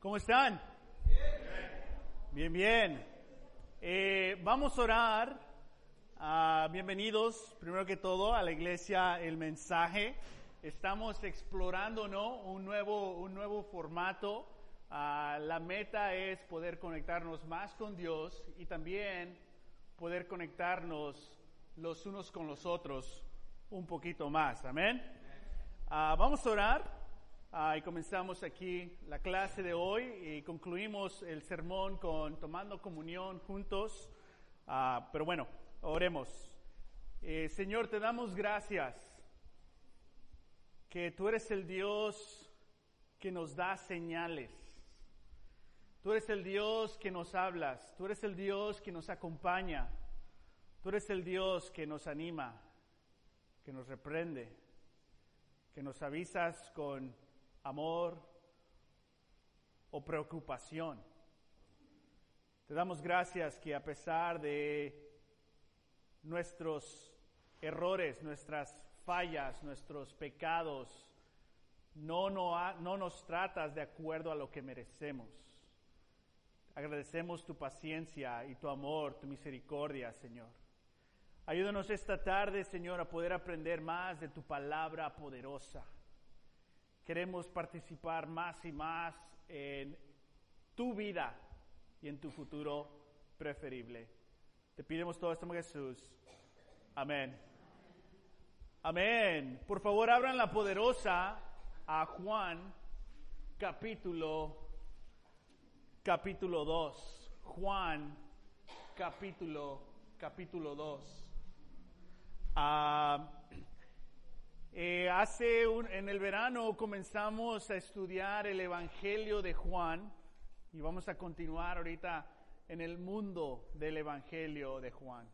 ¿Cómo están? Bien, bien. Eh, vamos a orar. Ah, bienvenidos, primero que todo, a la iglesia El Mensaje. Estamos explorando, ¿no? Un nuevo, un nuevo formato. Ah, la meta es poder conectarnos más con Dios y también poder conectarnos los unos con los otros un poquito más. Amén. Ah, vamos a orar. Ah, y comenzamos aquí la clase de hoy y concluimos el sermón con tomando comunión juntos. Ah, pero bueno, oremos. Eh, Señor, te damos gracias que tú eres el Dios que nos da señales. Tú eres el Dios que nos hablas. Tú eres el Dios que nos acompaña. Tú eres el Dios que nos anima, que nos reprende, que nos avisas con amor o preocupación. Te damos gracias que a pesar de nuestros errores, nuestras fallas, nuestros pecados, no, no, no nos tratas de acuerdo a lo que merecemos. Agradecemos tu paciencia y tu amor, tu misericordia, Señor. Ayúdanos esta tarde, Señor, a poder aprender más de tu palabra poderosa queremos participar más y más en tu vida y en tu futuro preferible. Te pidemos todo esto Jesús. Amén. Amén. Por favor, abran la poderosa a Juan capítulo capítulo 2. Juan capítulo capítulo 2. Ah, eh, hace un, en el verano comenzamos a estudiar el Evangelio de Juan y vamos a continuar ahorita en el mundo del Evangelio de Juan.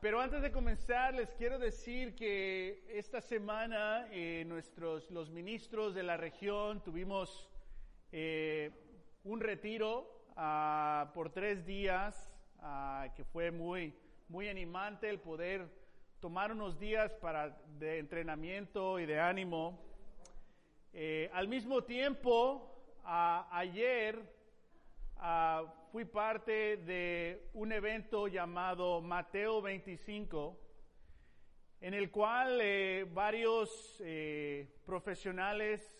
Pero antes de comenzar les quiero decir que esta semana eh, nuestros los ministros de la región tuvimos eh, un retiro uh, por tres días uh, que fue muy muy animante el poder tomar unos días para, de entrenamiento y de ánimo. Eh, al mismo tiempo, ayer fui parte de un evento llamado Mateo 25, en el cual eh, varios eh, profesionales,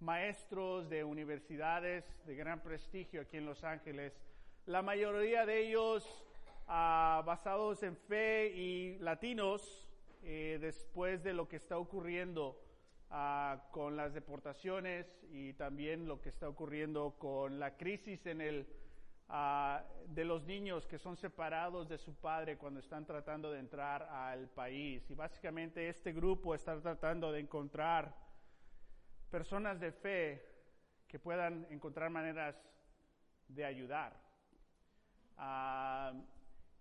maestros de universidades de gran prestigio aquí en Los Ángeles, la mayoría de ellos basados en fe y latinos eh, después de lo que está ocurriendo ah, con las deportaciones y también lo que está ocurriendo con la crisis en el ah, de los niños que son separados de su padre cuando están tratando de entrar al país. Y básicamente este grupo está tratando de encontrar personas de fe que puedan encontrar maneras de ayudar. Uh,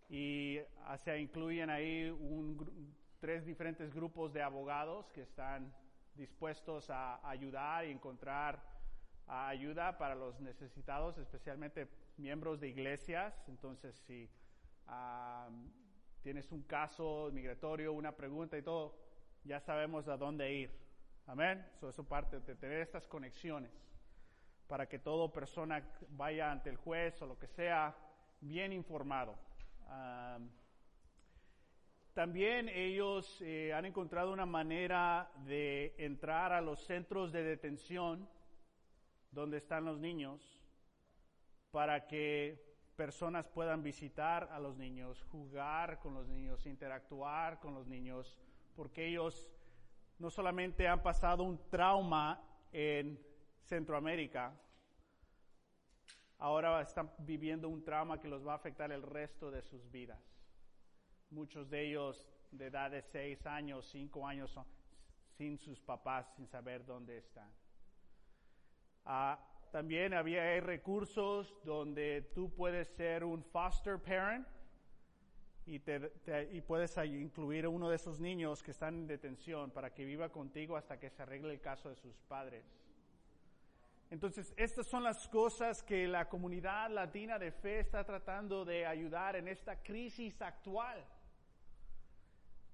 y se incluyen ahí un, tres diferentes grupos de abogados que están dispuestos a ayudar y encontrar ayuda para los necesitados, especialmente miembros de iglesias. Entonces, si tienes un caso migratorio, una pregunta y todo, ya sabemos a dónde ir. Amén. eso es parte de tener estas conexiones para que toda persona vaya ante el juez o lo que sea bien informado también ellos eh, han encontrado una manera de entrar a los centros de detención donde están los niños para que personas puedan visitar a los niños, jugar con los niños, interactuar con los niños, porque ellos no solamente han pasado un trauma en Centroamérica, ahora están viviendo un trauma que los va a afectar el resto de sus vidas. Muchos de ellos de edad de 6 años, 5 años, son sin sus papás, sin saber dónde están. Ah, también había recursos donde tú puedes ser un foster parent y, y puedes incluir a uno de esos niños que están en detención para que viva contigo hasta que se arregle el caso de sus padres. Entonces, estas son las cosas que la comunidad latina de fe está tratando de ayudar en esta crisis actual.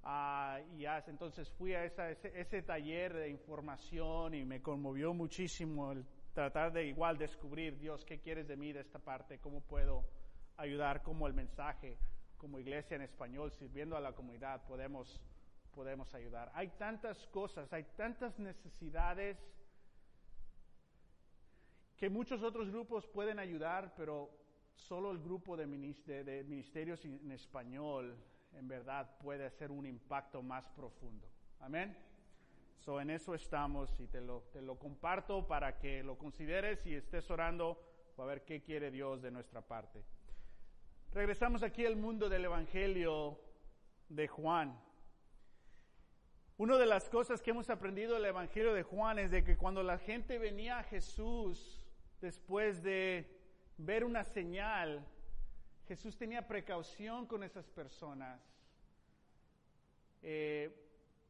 Ah, y entonces fui a ese, taller de información y me conmovió muchísimo el tratar de igual descubrir, Dios, ¿qué quieres de mí de esta parte? ¿Cómo puedo ayudar? ¿Cómo el mensaje, como iglesia en español, sirviendo a la comunidad, podemos, podemos ayudar? Hay tantas cosas, hay tantas necesidades que muchos otros grupos pueden ayudar, pero solo el grupo de, ministerios en español en verdad puede hacer un impacto más profundo. Amén. So, en eso estamos y te lo, te lo comparto para que lo consideres y estés orando para ver qué quiere Dios de nuestra parte. Regresamos aquí al mundo del Evangelio de Juan. Una de las cosas que hemos aprendido del Evangelio de Juan es de que cuando la gente venía a Jesús después de ver una señal, Jesús tenía precaución con esas personas eh,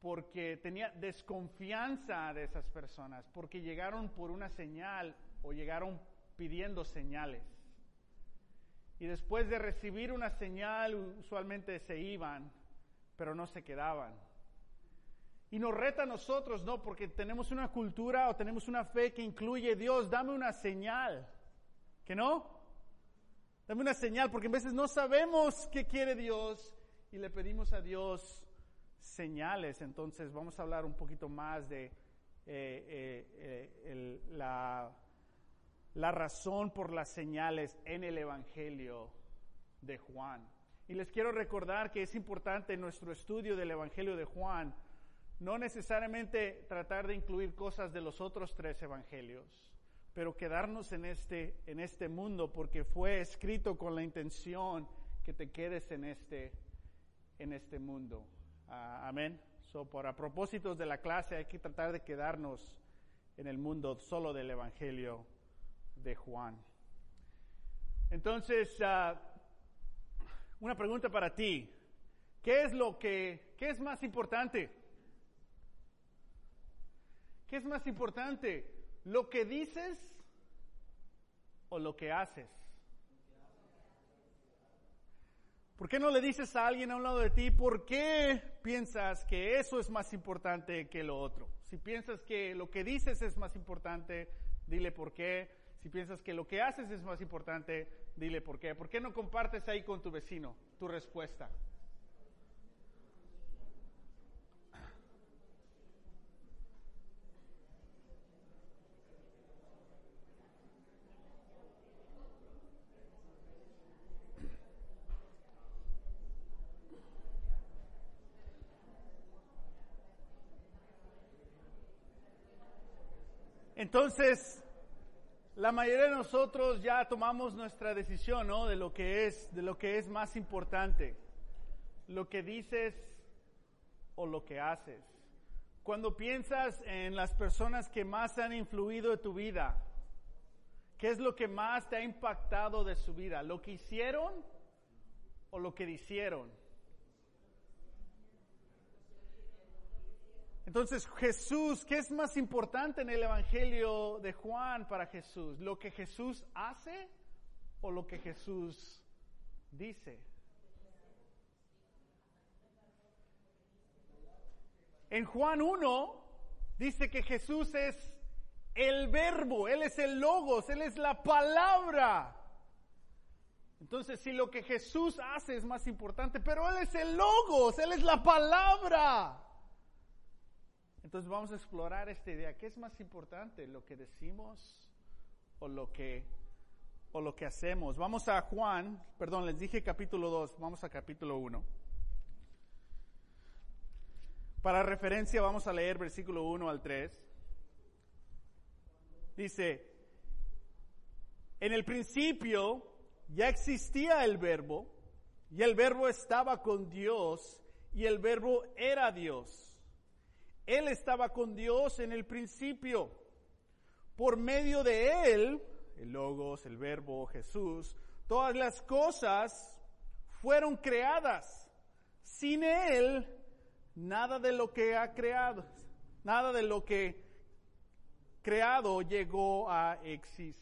porque tenía desconfianza de esas personas, porque llegaron por una señal o llegaron pidiendo señales. Y después de recibir una señal, usualmente se iban, pero no se quedaban. Y nos reta a nosotros, ¿no? Porque tenemos una cultura o tenemos una fe que incluye, Dios, dame una señal. ¿Que no? Dame una señal, porque a veces no sabemos qué quiere Dios y le pedimos a Dios señales. Entonces vamos a hablar un poquito más de eh, eh, eh, la, la razón por las señales en el Evangelio de Juan. Y les quiero recordar que es importante en nuestro estudio del Evangelio de Juan no necesariamente tratar de incluir cosas de los otros tres evangelios, pero quedarnos en este, en este mundo porque fue escrito con la intención que te quedes en este, en este mundo. Ah, amén. So, por a propósitos de la clase hay que tratar de quedarnos en el mundo solo del evangelio de Juan. Entonces, ah, una pregunta para ti. ¿Qué es lo que, qué es más importante? ¿Qué es más importante? ¿Lo que dices o lo que haces? ¿Por qué no le dices a alguien a un lado de ti por qué piensas que eso es más importante que lo otro? Si piensas que lo que dices es más importante, dile por qué. Si piensas que lo que haces es más importante, dile por qué. ¿Por qué no compartes ahí con tu vecino tu respuesta? Entonces, la mayoría de nosotros ya tomamos nuestra decisión, ¿no? De lo que es, de lo que es más importante. Lo que dices o lo que haces. Cuando piensas en las personas que más han influido en tu vida, ¿qué es lo que más te ha impactado de su vida? ¿Lo que hicieron o lo que hicieron? Entonces Jesús, ¿qué es más importante en el Evangelio de Juan para Jesús? ¿Lo que Jesús hace o lo que Jesús dice? En Juan 1 dice que Jesús es el verbo, Él es el logos, Él es la palabra. Entonces, si lo que Jesús hace es más importante, pero Él es el logos, Él es la palabra. Entonces vamos a explorar esta idea. ¿Qué es más importante, lo que decimos o lo que, o lo que hacemos? Vamos a Juan, perdón, les dije capítulo 2, vamos a capítulo 1. Para referencia vamos a leer versículo 1 al 3. Dice, en el principio ya existía el verbo y el verbo estaba con Dios y el verbo era Dios. Él estaba con Dios en el principio. Por medio de Él, el Logos, el Verbo, Jesús, todas las cosas fueron creadas. Sin Él, nada de lo que ha creado, nada de lo que creado llegó a, existir.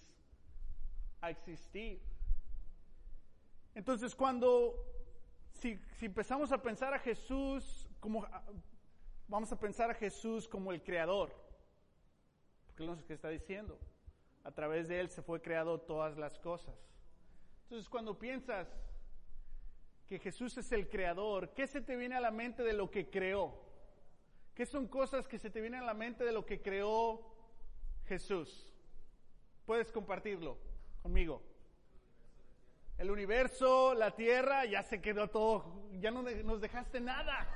Entonces, cuando, si empezamos a pensar a Jesús como vamos a pensar a Jesús como el creador. Porque no sé qué está diciendo. A través de Él se fue creado todas las cosas. Entonces cuando piensas que Jesús es el creador, ¿qué se te viene a la mente de lo que creó? ¿Qué son cosas que se te vienen a la mente de lo que creó Jesús? Puedes compartirlo conmigo. El universo, la tierra, ya se quedó todo, ya no nos dejaste nada.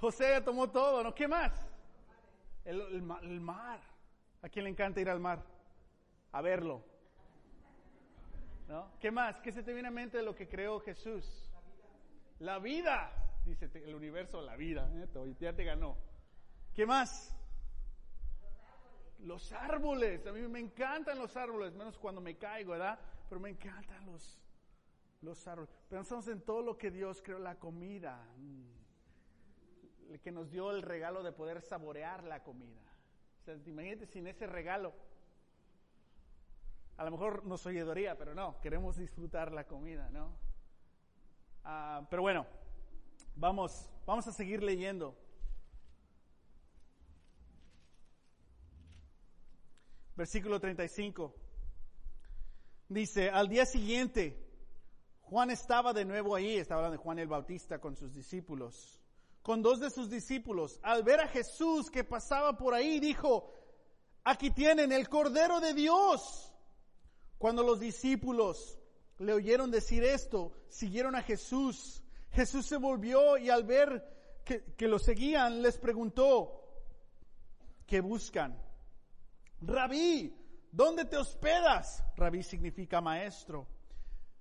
José ya tomó todo, ¿no? ¿Qué más? El, mar. ¿A quién le encanta ir al mar? A verlo. ¿No? ¿Qué más? ¿Qué se te viene a mente de lo que creó Jesús? La vida, dice el universo, la vida, ¿eh? ya te ganó. ¿Qué más? Los árboles, a mí me encantan los árboles, menos cuando me caigo, ¿verdad? Pero me encantan los, los árboles. Pensamos en todo lo que Dios creó, la comida, mm, el que nos dio el regalo de poder saborear la comida. Imagínate sin ese regalo. A lo mejor nos oyedoría, pero no, queremos disfrutar la comida, ¿no? Ah, pero bueno, vamos, vamos a seguir leyendo. Versículo 35. Dice, al día siguiente, Juan estaba de nuevo ahí, estaba hablando de Juan el Bautista con sus discípulos, con dos de sus discípulos. Al ver a Jesús que pasaba por ahí, dijo, aquí tienen el Cordero de Dios. Cuando los discípulos le oyeron decir esto, siguieron a Jesús. Jesús se volvió y al ver que, lo seguían, les preguntó, ¿qué buscan? Rabí, ¿dónde te hospedas? Rabí significa maestro.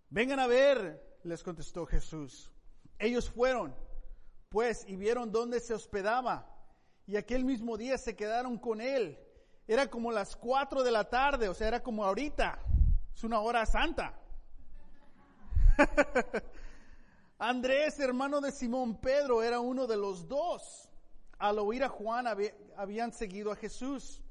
Vengan a ver, les contestó Jesús. Ellos fueron, pues, y vieron dónde se hospedaba. Y aquel mismo día se quedaron con él. Era como las cuatro de la tarde, o sea, era como ahorita. Es una hora santa. Andrés, hermano de Simón Pedro, era uno de los dos. Al oír a Juan habían seguido a Jesús.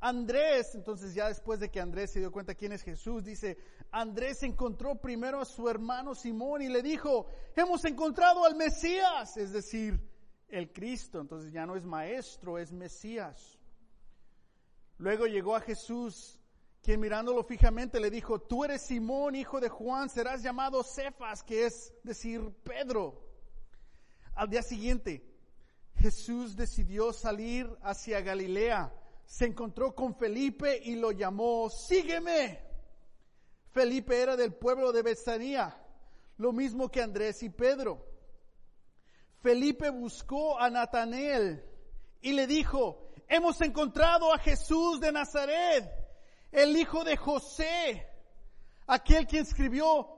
Andrés, entonces ya después de que Andrés se dio cuenta quién es Jesús, dice, Andrés encontró primero a su hermano Simón y le dijo, hemos encontrado al Mesías, es decir, el Cristo. Entonces ya no es maestro, es Mesías. Luego llegó a Jesús quien mirándolo fijamente le dijo, tú eres Simón, hijo de Juan, serás llamado Cefas, que es decir Pedro. Al día siguiente, Jesús decidió salir hacia Galilea. Se encontró con Felipe y lo llamó, sígueme. Felipe era del pueblo de Betsanía, lo mismo que Andrés y Pedro. Felipe buscó a Natanael y le dijo, hemos encontrado a Jesús de Nazaret el hijo de José, aquel quien escribió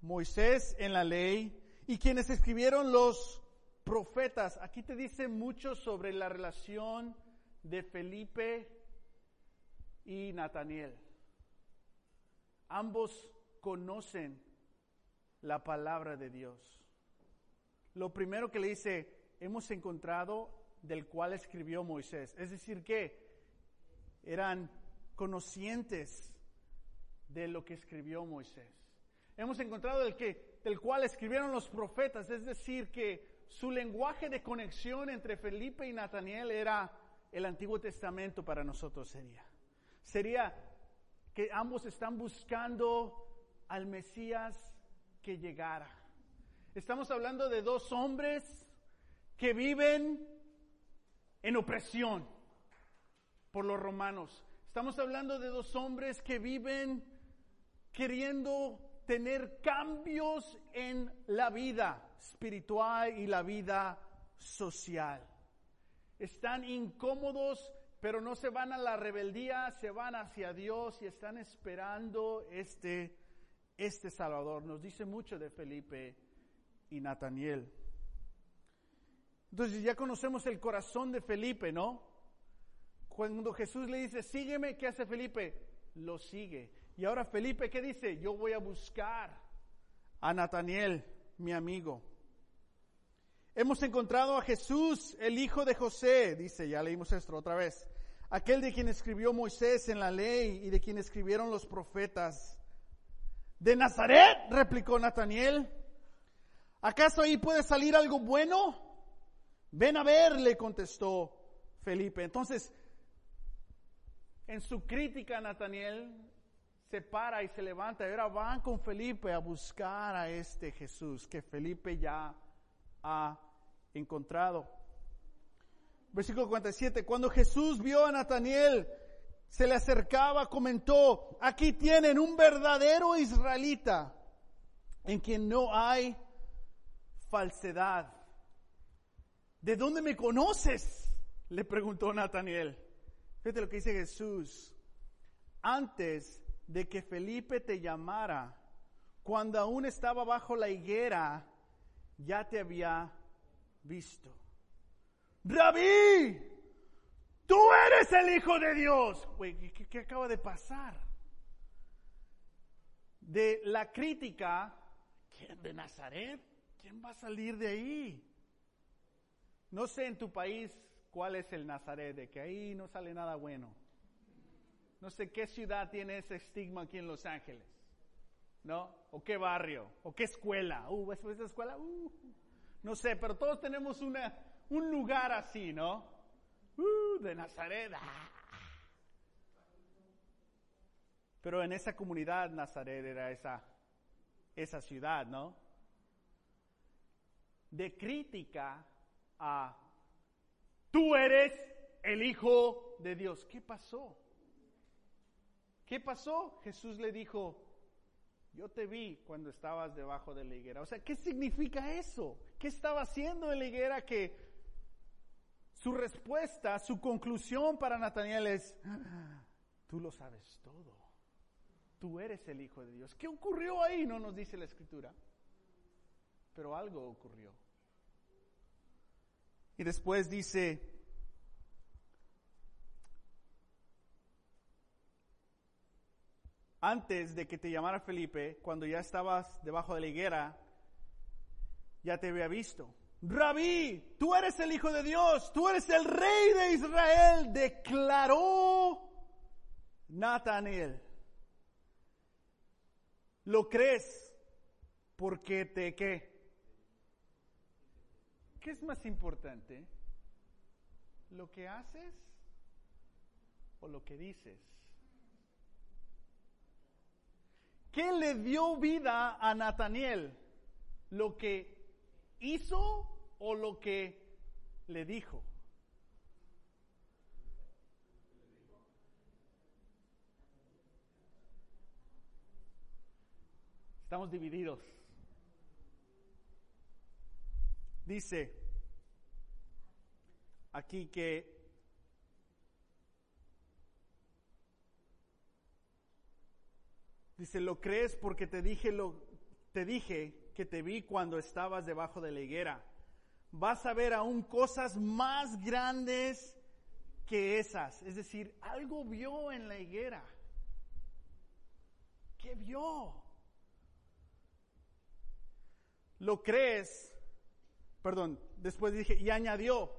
Moisés en la ley y quienes escribieron los profetas. Aquí te dice mucho sobre la relación de Felipe y Nataniel. Ambos conocen la palabra de Dios. Lo primero que le dice, hemos encontrado del cual escribió Moisés. Es decir, que eran conocientes de lo que escribió Moisés. Hemos encontrado que, del cual escribieron los profetas, es decir, que su lenguaje de conexión entre Felipe y Nataniel era el Antiguo Testamento para nosotros sería. Sería que ambos están buscando al Mesías que llegara. Estamos hablando de dos hombres que viven en opresión por los romanos. Estamos hablando de dos hombres que viven queriendo tener cambios en la vida espiritual y la vida social. Están incómodos, pero no se van a la rebeldía, se van hacia Dios y están esperando este, este Salvador. Nos dice mucho de Felipe y Nataniel. Entonces ya conocemos el corazón de Felipe, ¿no? Cuando Jesús le dice, sígueme, ¿qué hace Felipe? Lo sigue. Y ahora Felipe, ¿qué dice? Yo voy a buscar a Nataniel, mi amigo. Hemos encontrado a Jesús, el hijo de José, dice, ya leímos esto otra vez, aquel de quien escribió Moisés en la ley y de quien escribieron los profetas. ¿De Nazaret? replicó Nataniel. ¿Acaso ahí puede salir algo bueno? Ven a ver, le contestó Felipe. Entonces, en su crítica Nataniel, se para y se levanta y ahora van con Felipe a buscar a este Jesús que Felipe ya ha encontrado. Versículo 47, cuando Jesús vio a Nataniel, se le acercaba, comentó, aquí tienen un verdadero israelita en quien no hay falsedad. ¿De dónde me conoces? Le preguntó Nataniel. Fíjate lo que dice Jesús. Antes de que Felipe te llamara, cuando aún estaba bajo la higuera, ya te había visto. Rabí, tú eres el Hijo de Dios. ¿qué, acaba de pasar? De la crítica, ¿quién de Nazaret? ¿Quién va a salir de ahí? No sé en tu país cuál es el Nazaret, de que ahí no sale nada bueno. No sé qué ciudad tiene ese estigma aquí en Los Ángeles, ¿no? O qué barrio, o qué escuela. Uh, esa escuela? Uh, no sé, pero todos tenemos una, un lugar así, ¿no? Uh, de Nazaret. Ah. Pero en esa comunidad Nazaret era esa, esa ciudad, ¿no? De crítica a tú eres el Hijo de Dios. ¿Qué pasó? ¿Qué pasó? Jesús le dijo, yo te vi cuando estabas debajo de la higuera. O sea, ¿qué significa eso? ¿Qué estaba haciendo en la higuera que su respuesta, su conclusión para Nataniel es, tú lo sabes todo. Tú eres el Hijo de Dios. ¿Qué ocurrió ahí? No nos dice la escritura. Pero algo ocurrió. Y después dice, antes de que te llamara Felipe, cuando ya estabas debajo de la higuera, ya te había visto. Rabí, tú eres el Hijo de Dios, tú eres el Rey de Israel, declaró Natanael. ¿Lo crees? Porque te qué? ¿Qué es más importante? ¿Lo que haces o lo que dices? ¿Qué le dio vida a Nataniel? ¿Lo que hizo o lo que le dijo? Estamos divididos. Dice aquí que Dice, ¿lo crees porque te dije lo te dije que te vi cuando estabas debajo de la higuera? Vas a ver aún cosas más grandes que esas. Es decir, algo vio en la higuera. ¿Qué vio? ¿Lo crees? Perdón, después dije, y añadió,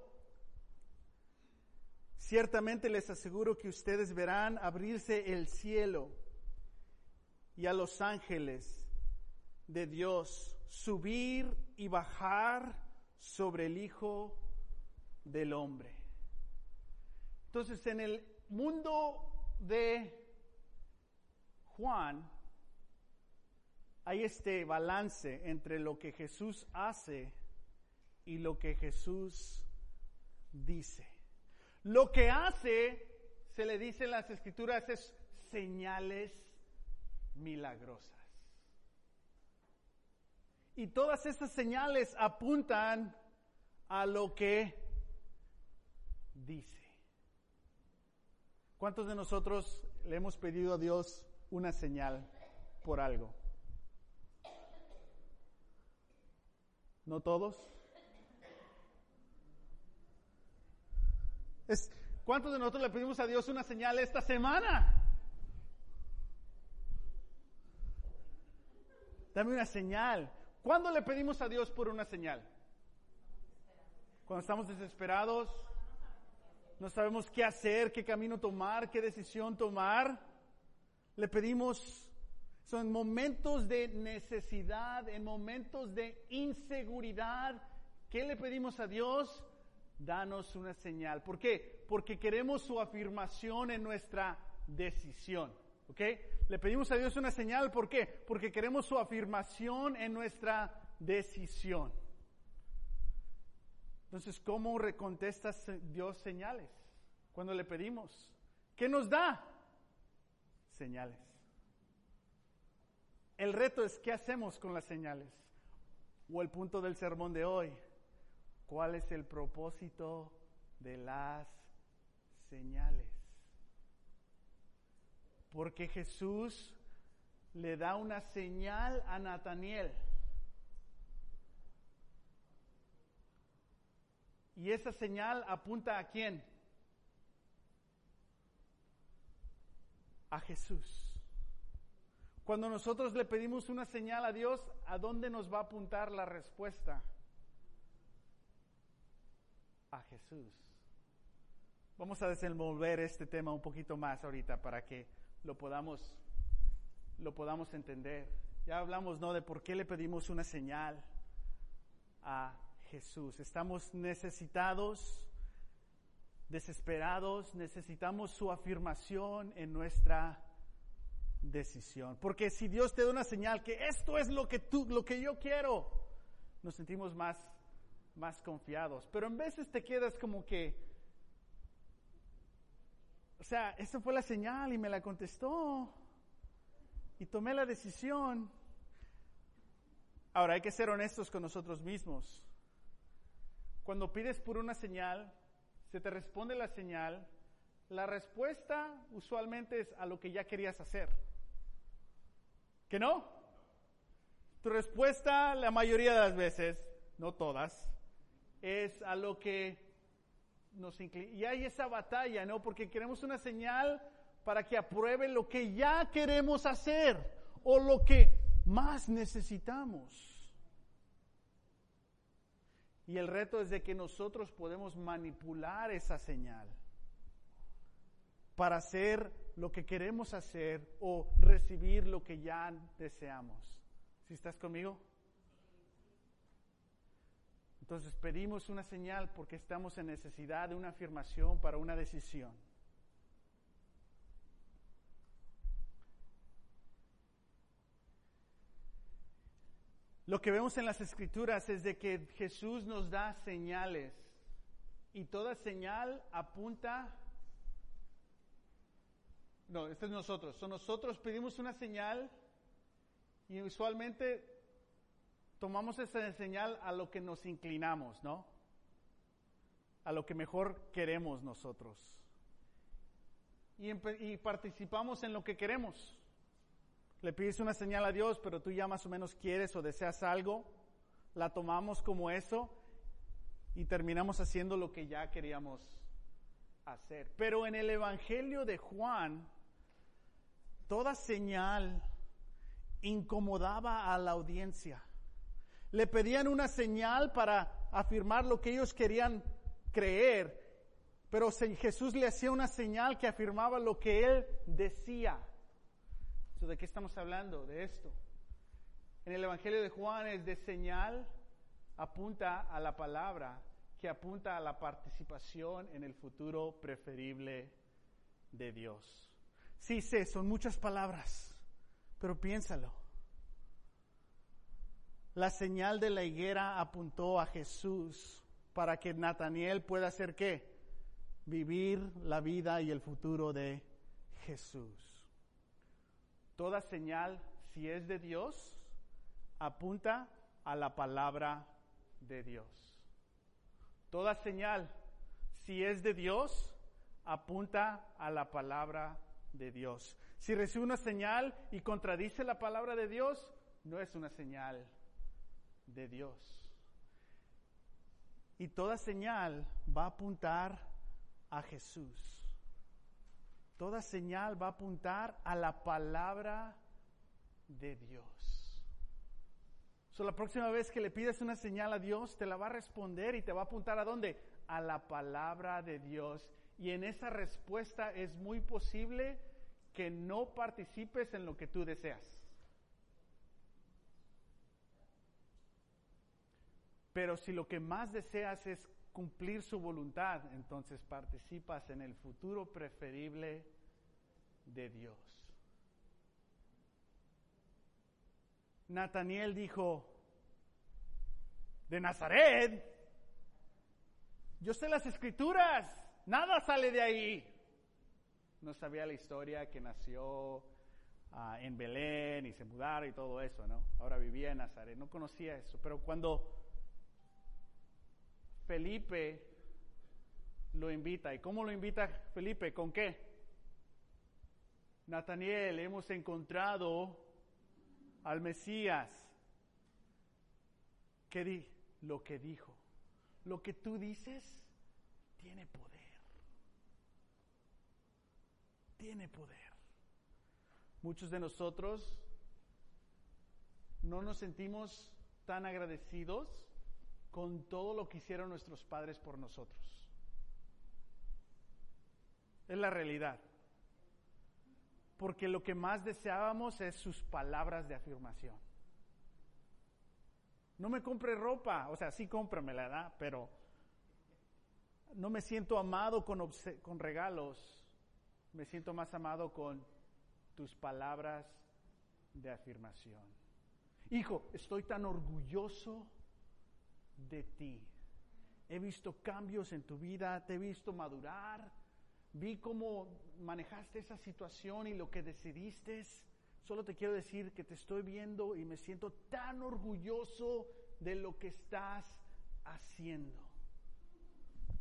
ciertamente les aseguro que ustedes verán abrirse el cielo y a los ángeles de Dios subir y bajar sobre el Hijo del Hombre. Entonces, en el mundo de Juan, hay este balance entre lo que Jesús hace y lo que Jesús dice. Lo que hace, se le dice en las escrituras, es señales milagrosas. Y todas estas señales apuntan a lo que dice. ¿Cuántos de nosotros le hemos pedido a Dios una señal por algo? ¿No todos? Es, ¿Cuántos de nosotros le pedimos a Dios una señal esta semana? Dame una señal. ¿Cuándo le pedimos a Dios por una señal? Cuando estamos desesperados, no sabemos qué hacer, qué camino tomar, qué decisión tomar. Le pedimos, son momentos de necesidad, en momentos de inseguridad. ¿Qué le pedimos a Dios? danos una señal. ¿Por qué? Porque queremos su afirmación en nuestra decisión. ¿Ok? Le pedimos a Dios una señal, ¿por qué? Porque queremos su afirmación en nuestra decisión. Entonces, ¿cómo recontesta Dios señales cuando le pedimos? ¿Qué nos da? Señales. El reto es qué hacemos con las señales. O el punto del sermón de hoy. ¿Cuál es el propósito de las señales? Porque Jesús le da una señal a Nataniel. Y esa señal apunta a quién? A Jesús. Cuando nosotros le pedimos una señal a Dios, ¿a dónde nos va a apuntar la respuesta? A Jesús. Vamos a desenvolver este tema un poquito más ahorita para que lo podamos, lo podamos entender. Ya hablamos, ¿no? De por qué le pedimos una señal a Jesús. Estamos necesitados, desesperados, necesitamos su afirmación en nuestra decisión. Porque si Dios te da una señal que esto es lo que tú, lo que yo quiero, nos sentimos más, más confiados. Pero en veces te quedas como que, o sea, esa fue la señal y me la contestó y tomé la decisión. Ahora hay que ser honestos con nosotros mismos. Cuando pides por una señal, se te responde la señal, la respuesta usualmente es a lo que ya querías hacer. ¿Que no? Tu respuesta la mayoría de las veces, no todas, es a lo que nos. Y hay esa batalla, ¿no? Porque queremos una señal para que apruebe lo que ya queremos hacer o lo que más necesitamos. Y el reto es de que nosotros podemos manipular esa señal para hacer lo que queremos hacer o recibir lo que ya deseamos. ¿Si estás conmigo? Entonces pedimos una señal porque estamos en necesidad de una afirmación para una decisión. Lo que vemos en las escrituras es de que Jesús nos da señales y toda señal apunta... No, este es nosotros. So, nosotros pedimos una señal y usualmente tomamos esa señal a lo que nos inclinamos, ¿no? A lo que mejor queremos nosotros. Y, participamos en lo que queremos le pides una señal a Dios, pero tú ya más o menos quieres o deseas algo, la tomamos como eso y terminamos haciendo lo que ya queríamos hacer. Pero en el Evangelio de Juan, toda señal incomodaba a la audiencia. Le pedían una señal para afirmar lo que ellos querían creer, pero Jesús le hacía una señal que afirmaba lo que él decía. ¿De qué estamos hablando? De esto. En el Evangelio de Juan es de señal, apunta a la palabra, que apunta a la participación en el futuro preferible de Dios. Sí sé, son muchas palabras, pero piénsalo. La señal de la higuera apuntó a Jesús para que Nataniel pueda hacer qué? Vivir la vida y el futuro de Jesús. Toda señal, si es de Dios, apunta a la palabra de Dios. Toda señal, si es de Dios, apunta a la palabra de Dios. Si recibe una señal y contradice la palabra de Dios, no es una señal de Dios. Y toda señal va a apuntar a Jesús. Toda señal va a apuntar a la palabra de Dios. So, la próxima vez que le pides una señal a Dios, te la va a responder y te va a apuntar a dónde? A la palabra de Dios. Y en esa respuesta es muy posible que no participes en lo que tú deseas. Pero si lo que más deseas es cumplir su voluntad, entonces participas en el futuro preferible de Dios. Nataniel dijo, de Nazaret, yo sé las escrituras, nada sale de ahí. No sabía la historia que nació ah, en Belén y se mudaron y todo eso, ¿no? Ahora vivía en Nazaret, no conocía eso, pero cuando Felipe lo invita, ¿y cómo lo invita Felipe? ¿Con qué? Nataniel, hemos encontrado al Mesías. ¿Qué di? Lo que dijo. Lo que tú dices tiene poder. Tiene poder. Muchos de nosotros no nos sentimos tan agradecidos con todo lo que hicieron nuestros padres por nosotros. Es la realidad porque lo que más deseábamos es sus palabras de afirmación. No me compre ropa, o sea, sí cómpramela, ¿verdad? Pero no me siento amado con, con regalos, me siento más amado con tus palabras de afirmación. Hijo, estoy tan orgulloso de ti. He visto cambios en tu vida, te he visto madurar, vi cómo manejaste esa situación y lo que decidiste. Solo te quiero decir que te estoy viendo y me siento tan orgulloso de lo que estás haciendo.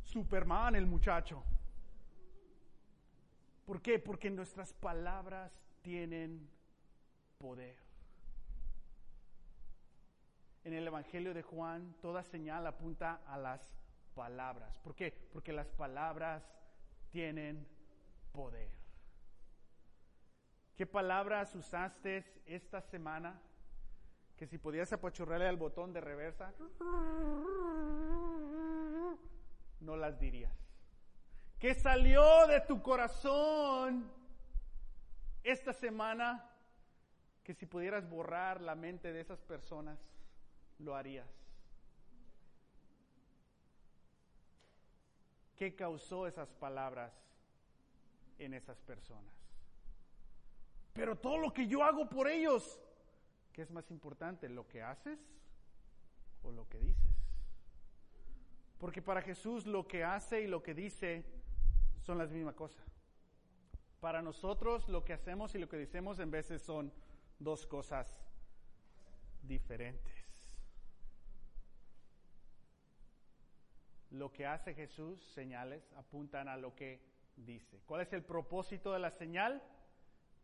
Superman el muchacho. ¿Por qué? Porque nuestras palabras tienen poder. En el Evangelio de Juan, toda señal apunta a las palabras. ¿Por qué? Porque las palabras tienen poder. ¿Qué palabras usaste esta semana? Que si podías apachurrarle al botón de reversa, no las dirías. ¿Qué salió de tu corazón esta semana? Que si pudieras borrar la mente de esas personas, lo harías. ¿Qué causó esas palabras en esas personas? Pero todo lo que yo hago por ellos, ¿qué es más importante? ¿Lo que haces o lo que dices? Porque para Jesús lo que hace y lo que dice son las mismas cosas. Para nosotros lo que hacemos y lo que decimos en veces son dos cosas diferentes. Lo que hace Jesús, señales, apuntan a lo que dice. ¿Cuál es el propósito de la señal?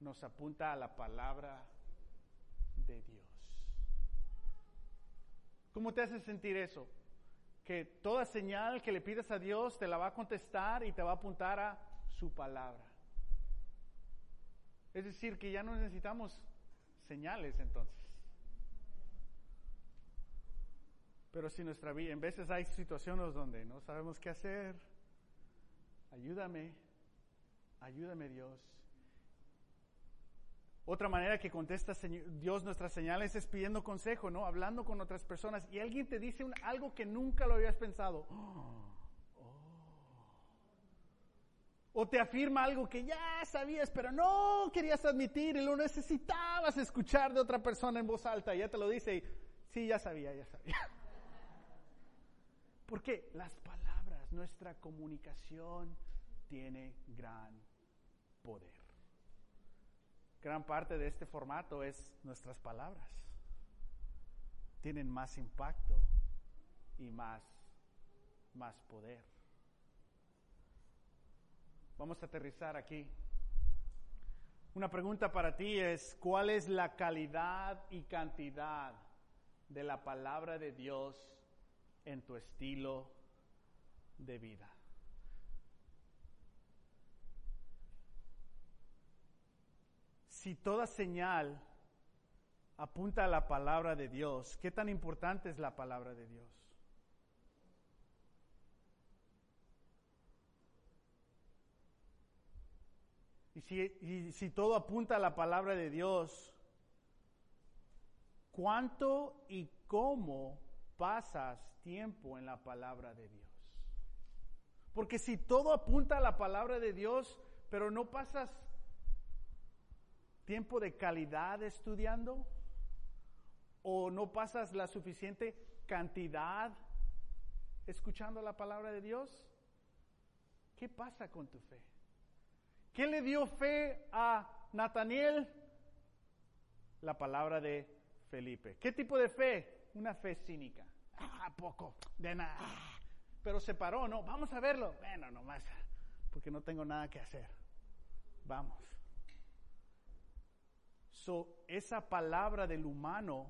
Nos apunta a la palabra de Dios. ¿Cómo te hace sentir eso? Que toda señal que le pides a Dios te la va a contestar y te va a apuntar a su palabra. Es decir, que ya no necesitamos señales entonces. Pero si nuestra vida, en veces hay situaciones donde no sabemos qué hacer, ayúdame, ayúdame Dios. Otra manera que contesta Dios nuestras señales es pidiendo consejo, ¿no? Hablando con otras personas y alguien te dice algo que nunca lo habías pensado. O te afirma algo que ya sabías, pero no querías admitir y lo necesitabas escuchar de otra persona en voz alta. Y ya te lo dice y sí, ya sabía, ya sabía. Porque las palabras, nuestra comunicación tiene gran poder. Gran parte de este formato es nuestras palabras. Tienen más impacto y más, más poder. Vamos a aterrizar aquí. Una pregunta para ti es, ¿cuál es la calidad y cantidad de la palabra de Dios en tu estilo de vida. Si toda señal apunta a la palabra de Dios, ¿qué tan importante es la palabra de Dios? Y si, y si, todo apunta a la palabra de Dios, ¿cuánto y cómo pasas tiempo en la palabra de Dios. Porque si todo apunta a la palabra de Dios, pero no pasas tiempo de calidad estudiando, o no pasas la suficiente cantidad escuchando la palabra de Dios, ¿qué pasa con tu fe? ¿Qué le dio fe a Nataniel? La palabra de Felipe. ¿Qué tipo de fe? Una fe cínica. Ah, poco, de nada. Pero se paró, ¿no? Vamos a verlo. Bueno, nomás, porque no tengo nada que hacer. Vamos. So, esa palabra del humano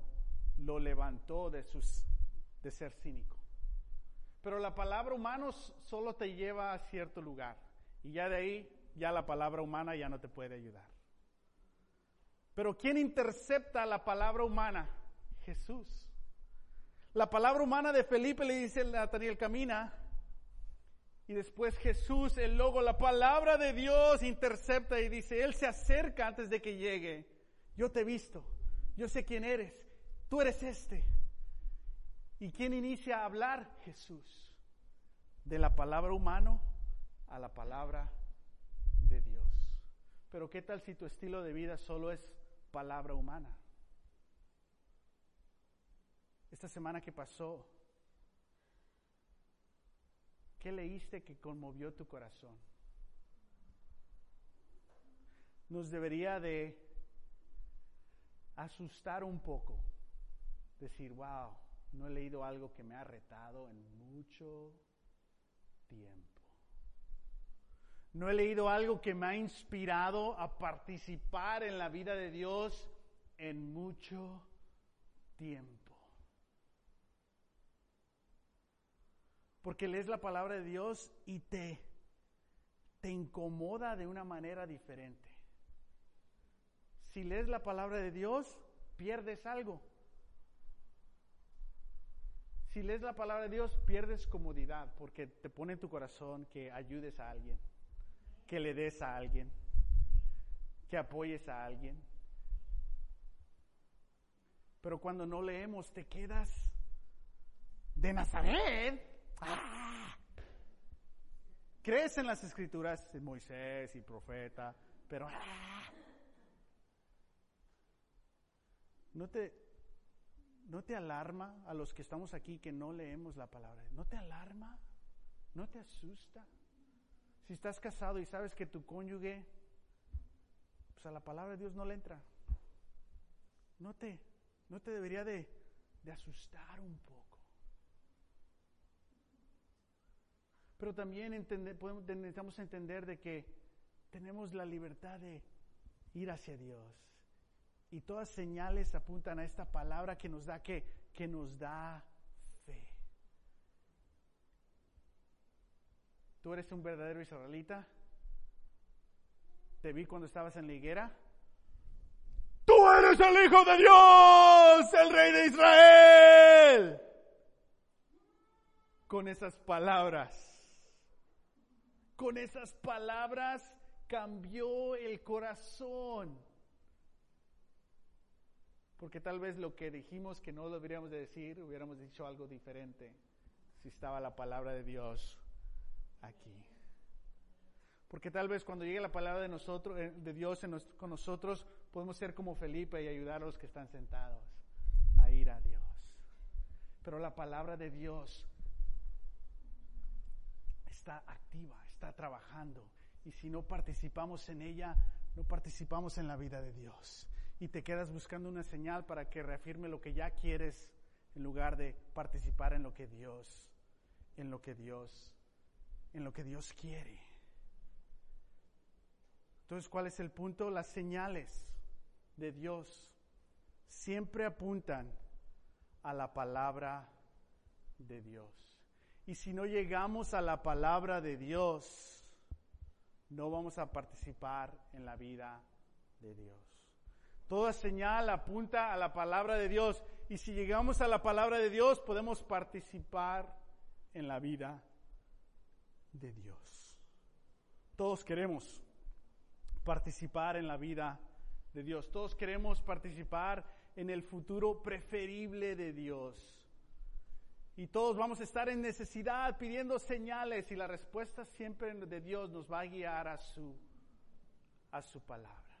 lo levantó de, sus, de ser cínico. Pero la palabra humano solo te lleva a cierto lugar. Y ya de ahí, ya la palabra humana ya no te puede ayudar. Pero ¿quién intercepta la palabra humana? Jesús. La palabra humana de Felipe le dice a Nataniel, camina. Y después Jesús, el logo, la palabra de Dios intercepta y dice, Él se acerca antes de que llegue. Yo te he visto, yo sé quién eres, tú eres este. ¿Y quién inicia a hablar? Jesús. De la palabra humano a la palabra de Dios. Pero ¿qué tal si tu estilo de vida solo es palabra humana? Esta semana que pasó, ¿qué leíste que conmovió tu corazón? Nos debería de asustar un poco, decir, wow, no he leído algo que me ha retado en mucho tiempo. No he leído algo que me ha inspirado a participar en la vida de Dios en mucho tiempo. Porque lees la palabra de Dios y te, te incomoda de una manera diferente. Si lees la palabra de Dios, pierdes algo. Si lees la palabra de Dios, pierdes comodidad porque te pone en tu corazón que ayudes a alguien, que le des a alguien, que apoyes a alguien. Pero cuando no leemos, te quedas de Nazaret. Crees en las escrituras de Moisés y profeta, pero ¡ah! no te ¿No te alarma a los que estamos aquí que no leemos la palabra? ¿No te alarma? ¿No te asusta? Si estás casado y sabes que tu cónyuge, pues a la palabra de Dios no le entra. ¿No te, no te debería de, de asustar un poco? Pero también entender, podemos, necesitamos entender de que tenemos la libertad de ir hacia Dios y todas señales apuntan a esta palabra que nos da que, que nos da fe. ¿Tú eres un verdadero israelita? Te vi cuando estabas en la higuera. Tú eres el Hijo de Dios, el Rey de Israel. Con esas palabras, con esas palabras cambió el corazón porque tal vez lo que dijimos que no deberíamos de decir, hubiéramos dicho algo diferente si estaba la palabra de Dios aquí. Porque tal vez cuando llegue la palabra de nosotros, eh, de Dios con nosotros, podemos ser como Felipe y ayudar a los que están sentados a ir a Dios. Pero la palabra de Dios está activa, está trabajando. Y si no participamos en ella, no participamos en la vida de Dios y te quedas buscando una señal para que reafirme lo que ya quieres en lugar de participar en lo que Dios, en lo que Dios, en lo que Dios quiere. Entonces, ¿cuál es el punto? Las señales de Dios siempre apuntan a la palabra de Dios. Y si no llegamos a la palabra de Dios, no vamos a participar en la vida de Dios. Toda señal apunta a la palabra de Dios. Y si llegamos a la palabra de Dios, podemos participar en la vida de Dios. Todos queremos participar en la vida de Dios. Todos queremos participar en el futuro preferible de Dios. Y todos vamos a estar en necesidad pidiendo señales y la respuesta siempre de Dios nos va a guiar a su, a su palabra.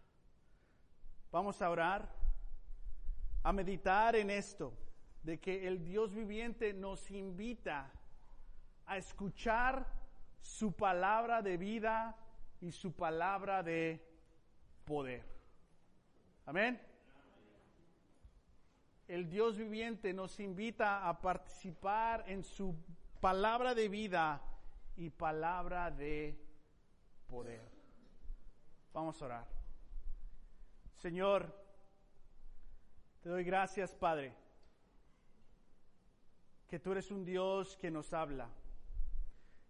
Vamos a orar, a meditar en esto, de que el Dios viviente nos invita a escuchar su palabra de vida y su palabra de poder. Amén. El Dios viviente nos invita a participar en su palabra de vida y palabra de poder. Vamos a orar. Señor, te doy gracias, Padre, que tú eres un Dios que nos habla,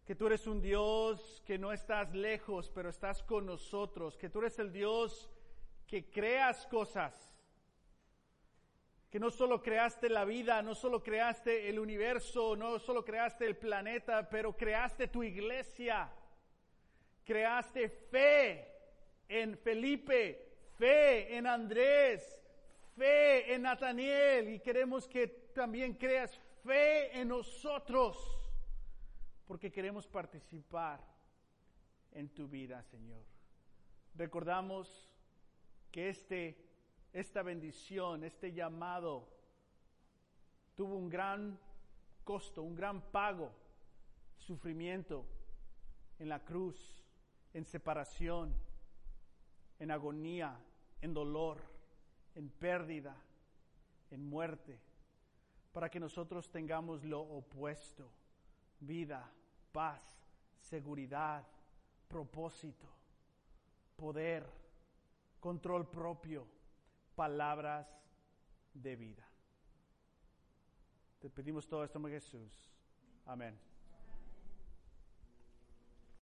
que tú eres un Dios que no estás lejos, pero estás con nosotros, que tú eres el Dios que creas cosas, que no solo creaste la vida, no solo creaste el universo, no solo creaste el planeta, pero creaste tu iglesia, creaste fe en Felipe, fe en Andrés, fe en Nataniel y queremos que también creas fe en nosotros porque queremos participar en tu vida, Señor. Recordamos que este, esta bendición, este llamado, tuvo un gran costo, un gran pago, sufrimiento en la cruz, en separación, en agonía, en dolor, en pérdida, en muerte, para que nosotros tengamos lo opuesto, vida, paz, seguridad, propósito, poder, control propio, palabras de vida. Te pedimos todo esto en Jesús. Amén.